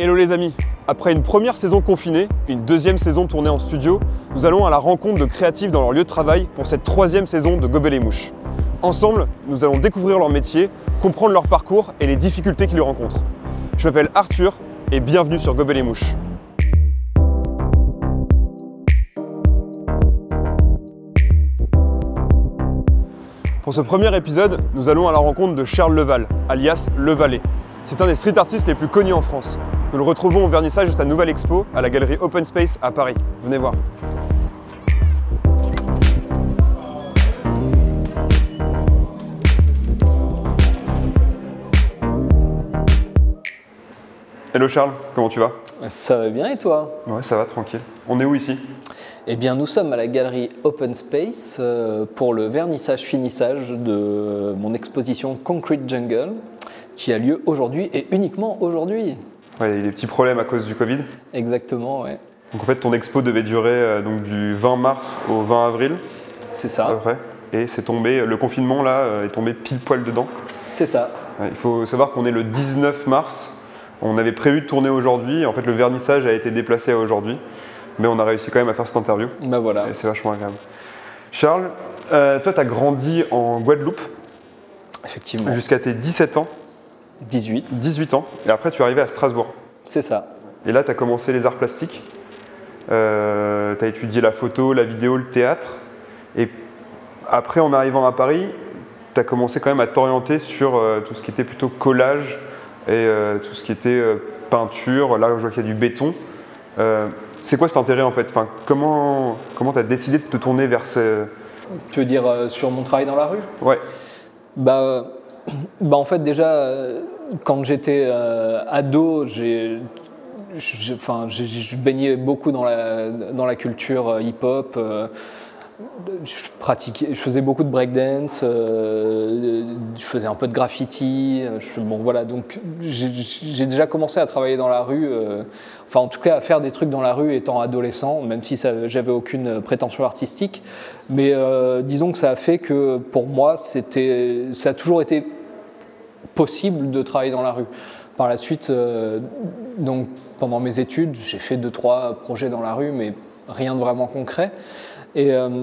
Hello les amis Après une première saison confinée, une deuxième saison tournée en studio, nous allons à la rencontre de créatifs dans leur lieu de travail pour cette troisième saison de Gobel et Mouches. Ensemble, nous allons découvrir leur métier, comprendre leur parcours et les difficultés qu'ils rencontrent. Je m'appelle Arthur et bienvenue sur Gobel et Mouches. Pour ce premier épisode, nous allons à la rencontre de Charles Leval, alias Levalet. C'est un des street artistes les plus connus en France. Nous le retrouvons au vernissage de sa nouvelle expo à la galerie Open Space à Paris. Venez voir. Hello Charles, comment tu vas? Ça va bien et toi? Ouais, ça va, tranquille. On est où ici? Eh bien, nous sommes à la galerie Open Space euh, pour le vernissage-finissage de mon exposition Concrete Jungle qui a lieu aujourd'hui et uniquement aujourd'hui. Ouais, il y a eu des petits problèmes à cause du Covid. Exactement, ouais. Donc en fait, ton expo devait durer euh, donc, du 20 mars au 20 avril. C'est ça. À peu près. Et c'est tombé, le confinement là euh, est tombé pile poil dedans. C'est ça. Ouais, il faut savoir qu'on est le 19 mars. On avait prévu de tourner aujourd'hui. En fait, le vernissage a été déplacé à aujourd'hui. Mais on a réussi quand même à faire cette interview. Bah voilà. Et c'est vachement agréable. Charles, euh, toi, tu as grandi en Guadeloupe Effectivement. jusqu'à tes 17 ans. 18. 18 ans. Et après, tu es arrivé à Strasbourg. C'est ça. Et là, tu as commencé les arts plastiques. Euh, tu as étudié la photo, la vidéo, le théâtre. Et après, en arrivant à Paris, tu as commencé quand même à t'orienter sur euh, tout ce qui était plutôt collage et euh, tout ce qui était euh, peinture. Là, je vois qu'il y a du béton. C'est quoi cet intérêt en fait? Enfin, Comment tu as décidé de te tourner vers ce. Tu veux dire sur mon travail dans la rue? Ouais, Bah, bah en fait déjà euh, quand j'étais euh, ado, j'ai j'ai- enfin je baignais beaucoup dans la dans la culture euh, hip-hop. je pratiquais, je faisais beaucoup de breakdance, je faisais un peu de graffiti. je- bon voilà, donc j'ai déjà commencé à travailler dans la rue, enfin en tout cas à faire des trucs dans la rue étant adolescent, même si j'avais aucune prétention artistique. Mais disons que ça a fait que pour moi, ça a toujours été possible de travailler dans la rue. Par la suite, euh, donc pendant mes études, j'ai fait deux trois projets dans la rue, mais rien de vraiment concret. Et euh,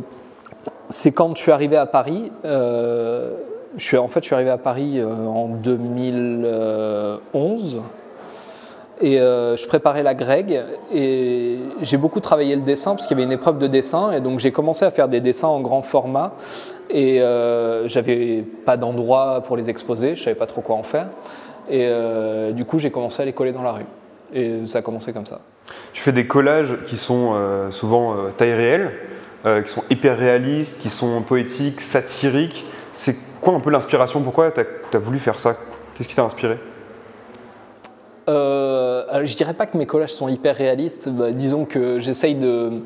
c'est quand je suis arrivé à Paris. euh, je suis, en fait, je suis arrivé à Paris en 2011. Et euh, je préparais la Greg et j'ai beaucoup travaillé le dessin parce qu'il y avait une épreuve de dessin et donc j'ai commencé à faire des dessins en grand format. Et euh, j'avais pas d'endroit pour les exposer, je savais pas trop quoi en faire. Et euh, du coup j'ai commencé à les coller dans la rue. Et ça a commencé comme ça. tu fais des collages qui sont souvent taille réelle, qui sont hyper réalistes, qui sont poétiques, satiriques. C'est quoi un peu l'inspiration? Pourquoi tu as, voulu faire ça? Qu'est-ce qui t'a inspiré? Je dirais pas que mes collages sont hyper réalistes. Bah, disons que j'essaye de,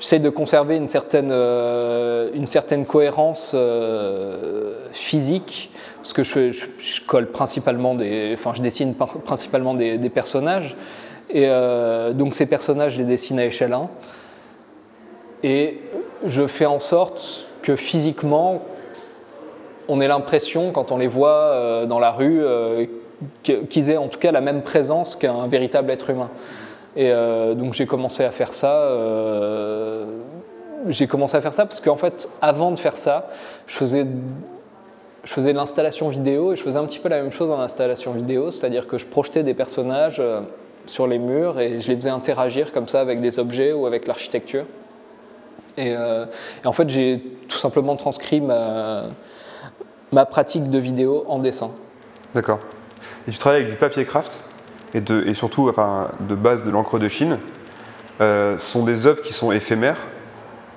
j'essaye de conserver une certaine, euh, une certaine cohérence euh, physique, parce que je, colle principalement des, enfin, je dessine principalement des, personnages, et euh, donc ces personnages, je les dessine à échelle 1, et je fais en sorte que physiquement, on ait l'impression, quand on les voit euh, dans la rue, euh, qu'ils aient en tout cas la même présence qu'un véritable être humain. Et euh, donc j'ai commencé à faire ça. euh, j'ai commencé à faire ça parce qu'en fait, avant de faire ça, je faisais, je faisais l'installation vidéo et je faisais un petit peu la même chose en installation vidéo, c'est-à-dire que je projetais des personnages euh, sur les murs et je les faisais interagir comme ça avec des objets ou avec l'architecture. Et, en fait, j'ai tout simplement transcrit ma pratique de vidéo en dessin. D'accord. Et tu travailles avec du papier craft et, de, et surtout enfin, de base de l'encre de Chine. Euh, ce sont des œuvres qui sont éphémères,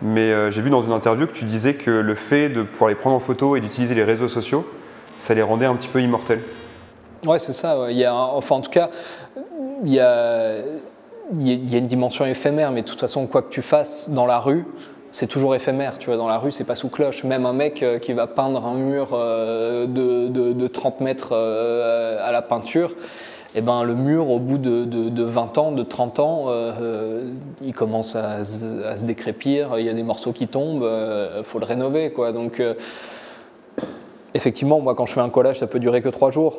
mais euh, j'ai vu dans une interview que tu disais que le fait de pouvoir les prendre en photo et d'utiliser les réseaux sociaux, ça les rendait un petit peu immortels. Ouais, c'est ça. Il y a, enfin, en tout cas, il y a- il y a une dimension éphémère, mais de toute façon, quoi que tu fasses dans la rue, c'est toujours éphémère. Tu vois, dans la rue, c'est pas sous cloche. Même un mec euh, qui va peindre un mur euh, de, de- de 30 mètres euh, à la peinture, eh ben, le mur, au bout de, de- de 20 ans, de 30 ans, il commence à, se- décrépir, il y a des morceaux qui tombent, il faut le rénover. Quoi. Donc, effectivement, moi, quand je fais un collage, ça peut durer que 3 jours.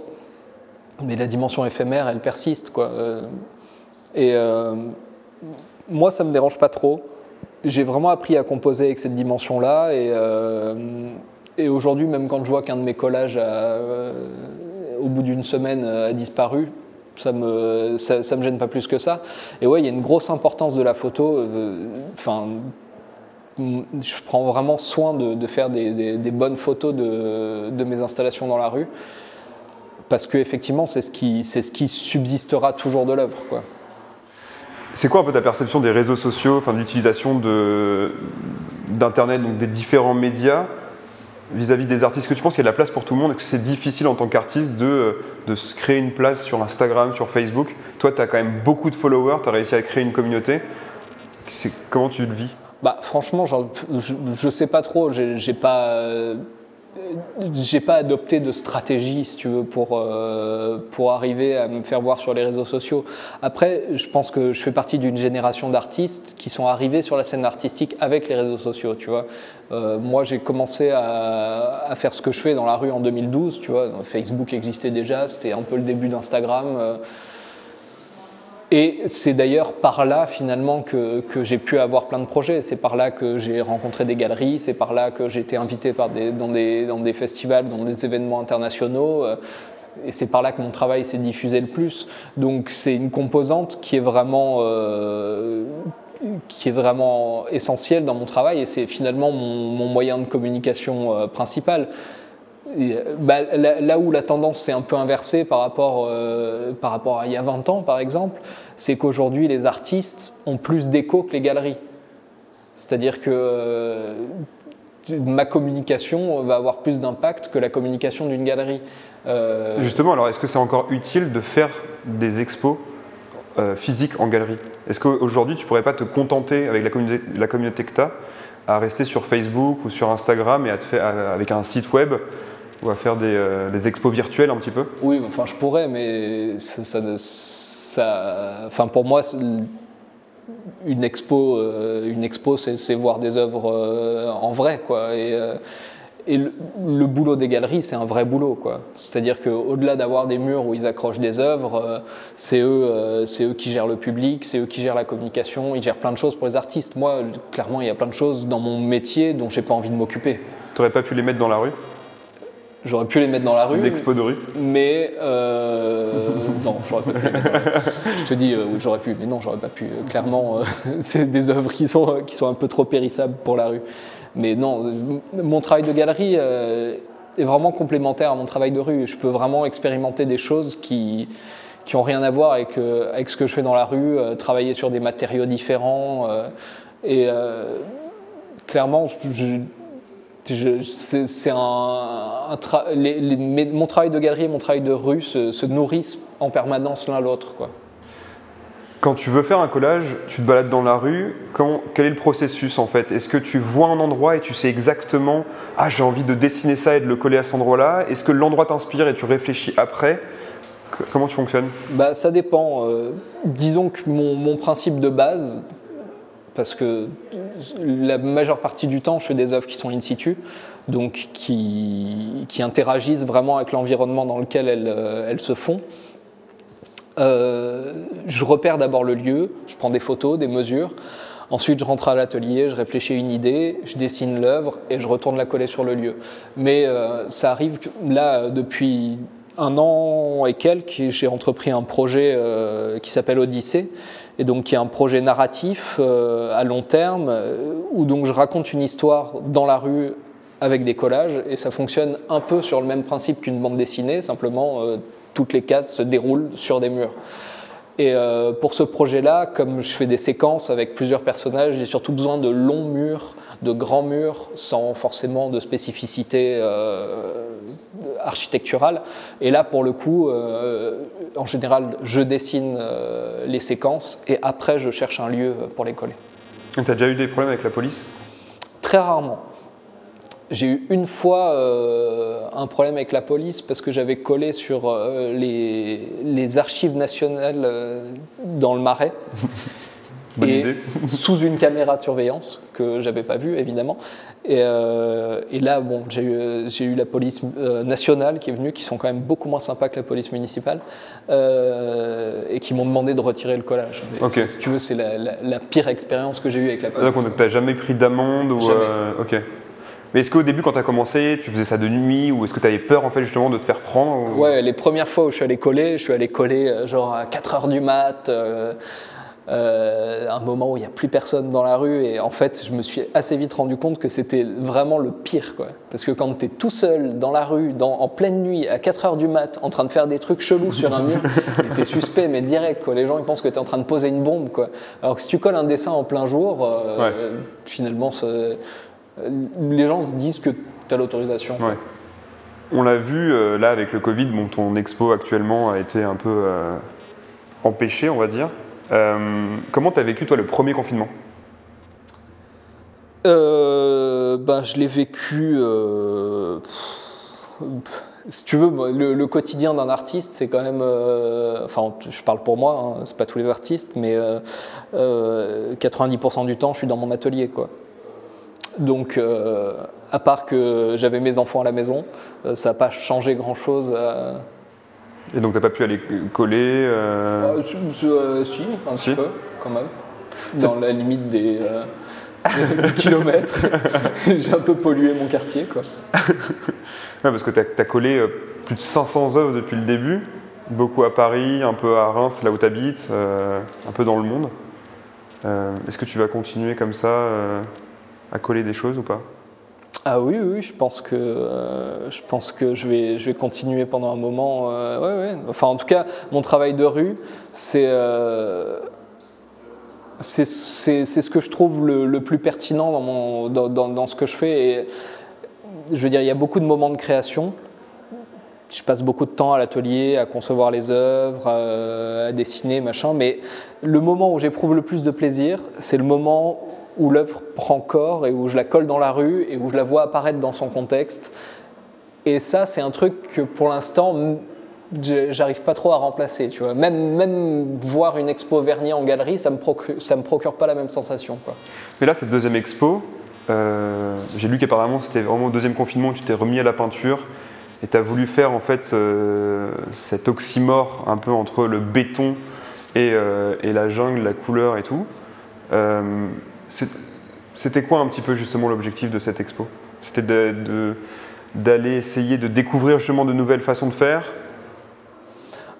Mais la dimension éphémère, elle persiste. Quoi. Et moi, ça me dérange pas trop. J'ai vraiment appris à composer avec cette dimension-là. Et, euh, et aujourd'hui, même quand je vois qu'un de mes collages, a, au bout d'une semaine, a disparu, ça me, ça, me gêne pas plus que ça. Et ouais, il y a une grosse importance de la photo. Enfin, je prends vraiment soin de, faire des, bonnes photos de, mes installations dans la rue, parce qu'effectivement, c'est ce, qui, ce qui subsistera toujours de l'œuvre. C'est quoi un peu ta perception des réseaux sociaux, enfin, de l'utilisation d'Internet, donc des différents médias vis-à-vis des artistes? Que tu penses qu'il y a de la place pour tout le monde? Est-ce que c'est difficile en tant qu'artiste de, de, se créer une place sur Instagram, sur Facebook? Toi, tu as quand même beaucoup de followers, tu as réussi à créer une communauté. Comment tu le vis? Bah, franchement, je, ne sais pas trop. J'ai pas. Euh, j'ai pas adopté de stratégie, si tu veux, pour, euh, pour arriver à me faire voir sur les réseaux sociaux. Après, je pense que je fais partie d'une génération d'artistes qui sont arrivés sur la scène artistique avec les réseaux sociaux, tu vois. Euh, moi, j'ai commencé à, à, faire ce que je fais dans la rue en 2012, tu vois. Facebook existait déjà, c'était un peu le début d'Instagram. Et c'est d'ailleurs par là finalement que, j'ai pu avoir plein de projets. C'est par là que j'ai rencontré des galeries, c'est par là que j'ai été invité dans, des, festivals, dans des événements internationaux. Euh, et c'est par là que mon travail s'est diffusé le plus. Donc c'est une composante qui est vraiment, euh, qui est vraiment essentielle dans mon travail et c'est finalement mon, moyen de communication euh, principal. Bah, là, où la tendance s'est un peu inversée par rapport, euh, par rapport à il y a 20 ans, par exemple, c'est qu'aujourd'hui, les artistes ont plus d'écho que les galeries. C'est-à-dire que euh, ma communication va avoir plus d'impact que la communication d'une galerie. Euh, Justement, alors est-ce que c'est encore utile de faire des expos physiques en galerie? Est-ce qu'aujourd'hui, tu pourrais pas te contenter avec la communauté, la communauté que tu as à rester sur Facebook ou sur Instagram et avec un site web ou à faire euh, des, expos virtuelles un petit peu Oui, enfin je pourrais, mais ça, ça, enfin pour moi, une expo, euh, une expo, c'est voir des œuvres euh, en vrai, quoi. Et, et le, boulot des galeries, c'est un vrai boulot, quoi. C'est-à-dire qu'au-delà d'avoir des murs où ils accrochent des œuvres, c'est eux, c'est eux qui gèrent le public, c'est eux qui gèrent la communication, ils gèrent plein de choses pour les artistes. Moi, clairement, il y a plein de choses dans mon métier dont j'ai pas envie de m'occuper. Tu n'aurais pas pu les mettre dans la rue? J'aurais pu les mettre dans la rue. L'expo de rue Mais. Euh, non, j'aurais pas pu. Je te dis, euh, j'aurais pu, mais non, j'aurais pas pu. Clairement, euh, c'est des œuvres qui sont, qui sont un peu trop périssables pour la rue. Mais non, mon travail de galerie est vraiment complémentaire à mon travail de rue. Je peux vraiment expérimenter des choses qui qui n'ont rien à voir avec, avec ce que je fais dans la rue, travailler sur des matériaux différents. et clairement, je, c'est un, mon travail de galerie et mon travail de rue se, nourrissent en permanence l'un l'autre. Quand tu veux faire un collage, tu te balades dans la rue, quel est le processus en fait? Est-ce que tu vois un endroit et tu sais exactement Ah, j'ai envie de dessiner ça et de le coller à cet endroit-là Est-ce que l'endroit t'inspire et tu réfléchis après? Comment tu fonctionnes? Bah, Ça dépend. Euh, disons que mon, principe de base, parce que la majeure partie du temps, je fais des œuvres qui sont in situ, donc qui, interagissent vraiment avec l'environnement dans lequel elles, euh, se font. Euh, je repère d'abord le lieu, je prends des photos, des mesures. Ensuite, je rentre à l'atelier, je réfléchis à une idée, je dessine l'œuvre et je retourne la coller sur le lieu. Mais euh, ça arrive là, depuis un an et quelques, j'ai entrepris un projet qui s'appelle Odyssée, et donc qui est un projet narratif euh, à long terme euh, où donc je raconte une histoire dans la rue avec des collages. Et ça fonctionne un peu sur le même principe qu'une bande dessinée, simplement euh, toutes les cases se déroulent sur des murs. Et pour ce projet-là, comme je fais des séquences avec plusieurs personnages, j'ai surtout besoin de longs murs, de grands murs, sans forcément de spécificité architecturale. Et là, pour le coup, euh, en général, je dessine euh, les séquences et après, je cherche un lieu pour les coller. Tu as déjà eu des problèmes avec la police? Très rarement. J'ai eu une fois euh, un problème avec la police parce que j'avais collé sur les, les, archives nationales dans le Marais. Bonne et idée. sous une caméra de surveillance que j'avais pas vue évidemment. Et, euh, et là, bon, j'ai eu, la police euh, nationale qui est venue, qui sont quand même beaucoup moins sympas que la police municipale, euh, et qui m'ont demandé de retirer le collage. Mais Ok. Si tu veux, c'est la, la- la pire expérience que j'ai eue avec la police. Donc, on t'a jamais pris d'amende ou. Jamais. euh, ok. Mais est-ce qu'au début, quand tu as commencé, tu faisais ça de nuit ou est-ce que tu avais peur en fait justement de te faire prendre ou- Ouais, les premières fois où je suis allé coller, je suis allé coller euh, genre à 4 heures du mat, euh, euh, un moment où il n'y a plus personne dans la rue, et en fait, je me suis assez vite rendu compte que c'était vraiment le pire, quoi. Parce que quand tu es tout seul dans la rue, dans, en pleine nuit, à 4 heures du mat, en train de faire des trucs chelous sur un mur, tu es suspect, mais direct, quoi. Les gens, ils pensent que tu es en train de poser une bombe, quoi. Alors que si tu colles un dessin en plein jour, euh, Ouais. finalement, les gens se disent que tu as l'autorisation. Ouais. On l'a vu euh, là avec le Covid, bon, ton expo actuellement a été un peu euh, empêchée, on va dire. Euh, comment tu as vécu toi le premier confinement? Euh, ben, je l'ai vécu. euh, pff, si tu veux, le, le quotidien d'un artiste, c'est quand même. euh, enfin, je parle pour moi, hein, c'est pas tous les artistes, mais euh, euh, 90% du temps, je suis dans mon atelier, quoi. Donc, euh, à part que j'avais mes enfants à la maison, euh, ça n'a pas changé grand-chose. à- Et donc t'as pas pu aller coller euh, Euh, si, euh, un Si. petit peu, quand même. Dans la limite des, euh, des kilomètres. J'ai un peu pollué mon quartier, quoi. Ouais, parce que tu as, collé euh, plus de 500 œuvres depuis le début, beaucoup à Paris, un peu à Reims, là où tu habites, un peu dans le monde. Euh, Est-ce que tu vas continuer comme ça euh, à coller des choses ou pas? Ah oui, oui, je pense que, euh, je, pense que je, vais, je vais continuer pendant un moment. euh, ouais, ouais. Enfin, en tout cas, mon travail de rue, c'est euh, c'est c'est- ce que je trouve le, le plus pertinent dans, mon, dans, dans- dans ce que je fais. Je veux dire, il y a beaucoup de moments de création. Je passe beaucoup de temps à l'atelier, à concevoir les œuvres, à, à dessiner, machin. Mais le moment où j'éprouve le plus de plaisir, c'est le moment où l'œuvre prend corps et où je la colle dans la rue et où je la vois apparaître dans son contexte. Et ça, c'est un truc que pour l'instant, j'arrive pas trop à remplacer. Tu vois. Même, même voir une expo vernis en galerie, ça me procure, me procure pas la même sensation. Quoi. Mais là, cette deuxième expo, euh, j'ai lu qu'apparemment c'était vraiment au deuxième confinement où tu t'es remis à la peinture et tu as voulu faire en fait euh, cet oxymore un peu entre le béton et, euh, et la jungle, la couleur et tout. C'était quoi un petit peu justement l'objectif de cette expo? C'était d'aller essayer de découvrir justement de nouvelles façons de faire?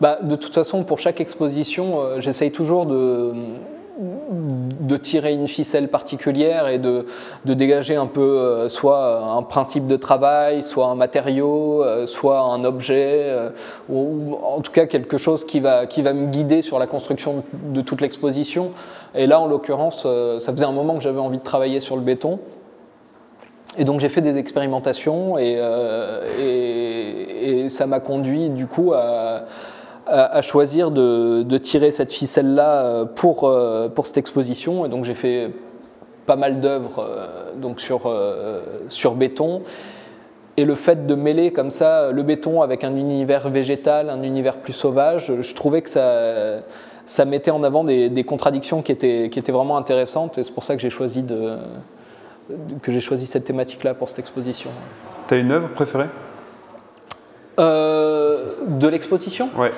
Bah, de toute façon, pour chaque exposition, euh, j'essaye toujours de, de tirer une ficelle particulière et de, de dégager un peu euh, soit un principe de travail, soit un matériau, euh, soit un objet, euh, ou, en tout cas quelque chose qui va, qui va me guider sur la construction de toute l'exposition. Et là, en l'occurrence, ça faisait un moment que j'avais envie de travailler sur le béton. Et donc j'ai fait des expérimentations et, et- et ça m'a conduit du coup à, à- à choisir de, de tirer cette ficelle-là pour, euh, pour cette exposition. Et donc j'ai fait pas mal d'œuvres euh, donc sur, euh, sur béton. Et le fait de mêler comme ça le béton avec un univers végétal, un univers plus sauvage, je trouvais que ça, ça mettait en avant des, des contradictions qui étaient, qui étaient vraiment intéressantes. Et c'est pour ça que j'ai choisi de que j'ai choisi cette thématique-là pour cette exposition. T'as une œuvre préférée? Euh, de l'exposition Ouais.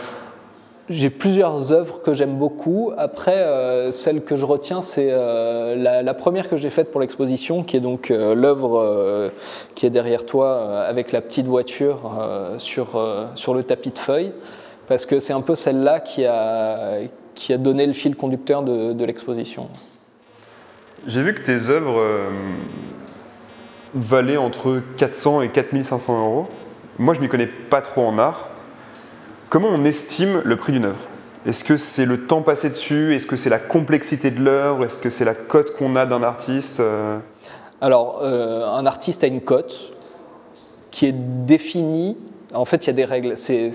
J'ai plusieurs œuvres que j'aime beaucoup. Après, euh, celle que je retiens, c'est euh, la, la première que j'ai faite pour l'exposition, qui est donc euh, l'œuvre qui est derrière toi avec la petite voiture sur, sur le tapis de feuilles, parce que c'est un peu celle-là qui a, qui a donné le fil conducteur de, de l'exposition. J'ai vu que tes œuvres valaient entre 400 et 4500 euros. Moi, je m'y connais pas trop en art. Comment on estime le prix d'une œuvre? Est-ce que c'est le temps passé dessus? Est-ce que c'est la complexité de l'œuvre? Est-ce que c'est la cote qu'on a d'un artiste Euh, Alors, euh, un artiste a une cote qui est définie. En fait, il y a des règles. C'est,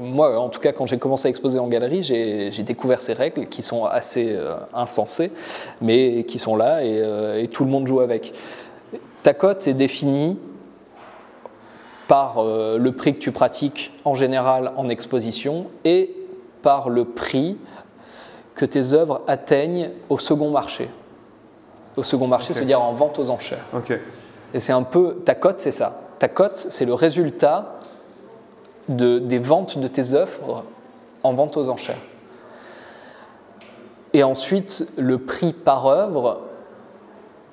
Moi, en tout cas, quand j'ai commencé à exposer en galerie, j'ai, découvert ces règles qui sont assez euh, insensées, mais qui sont là et tout le monde joue avec. Ta cote est définie par euh, le prix que tu pratiques en général en exposition et par le prix que tes œuvres atteignent au second marché. Au second marché, c'est-à-dire en vente aux enchères. Et c'est un peu, ta cote, c'est ça. Ta cote, c'est le résultat de, des ventes de tes œuvres en vente aux enchères. Et ensuite, le prix par œuvre,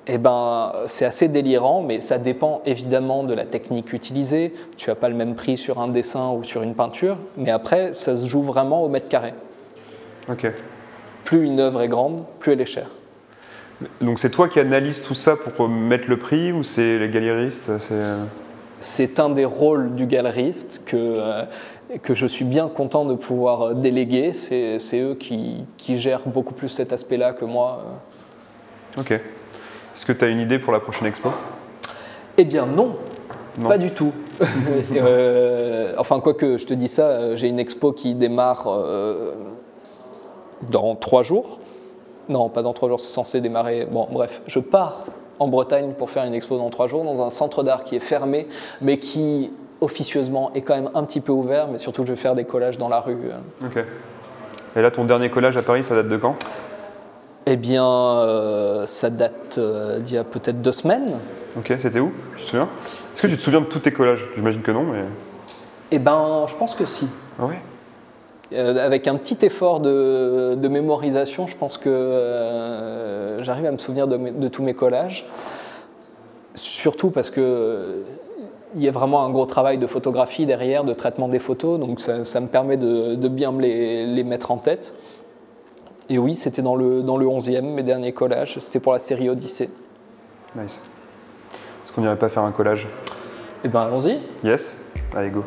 eh ben, c'est assez délirant, mais ça dépend évidemment de la technique utilisée. Tu n'as pas le même prix sur un dessin ou sur une peinture, mais après, ça se joue vraiment au mètre carré. Ok. Plus une œuvre est grande, plus elle est chère. Donc c'est toi qui analyse tout ça pour mettre le prix ou c'est les galéristes c'est, euh, C'est un des rôles du galeriste que, euh, que je suis bien content de pouvoir euh, déléguer. C'est c'est eux qui, qui gèrent beaucoup plus cet aspect-là que moi. Ok. Est-ce que tu as une idée pour la prochaine expo? Eh bien non, Non. pas du tout. Euh, enfin, quoique je te dis ça, euh, j'ai une expo qui démarre euh, dans trois jours. Non, pas dans trois jours, c'est censé démarrer. Bon, bref, je pars en Bretagne pour faire une expo dans trois jours dans un centre d'art qui est fermé, mais qui officieusement est quand même un petit peu ouvert, mais surtout je vais faire des collages dans la rue. Ok. Et là, ton dernier collage à Paris, ça date de quand? Eh bien, euh, ça date euh, d'il y a peut-être deux semaines. Ok, c'était où? Tu te souviens Est-ce que tu te souviens de tous tes collages? J'imagine que non, mais. Eh ben, je pense que si. Ah ouais? Euh, avec un petit effort de, de mémorisation, je pense que j'arrive à me souvenir de, tous mes collages. Surtout parce que il y a vraiment un gros travail de photographie derrière, de traitement des photos, donc ça, ça me permet de, de bien me les, les mettre en tête. Et oui, c'était dans le, dans le 11e, mes derniers collages. C'était pour la série Odyssée. Nice. Est-ce qu'on n'irait pas faire un collage? Eh ben, allons-y. Yes Allez, go.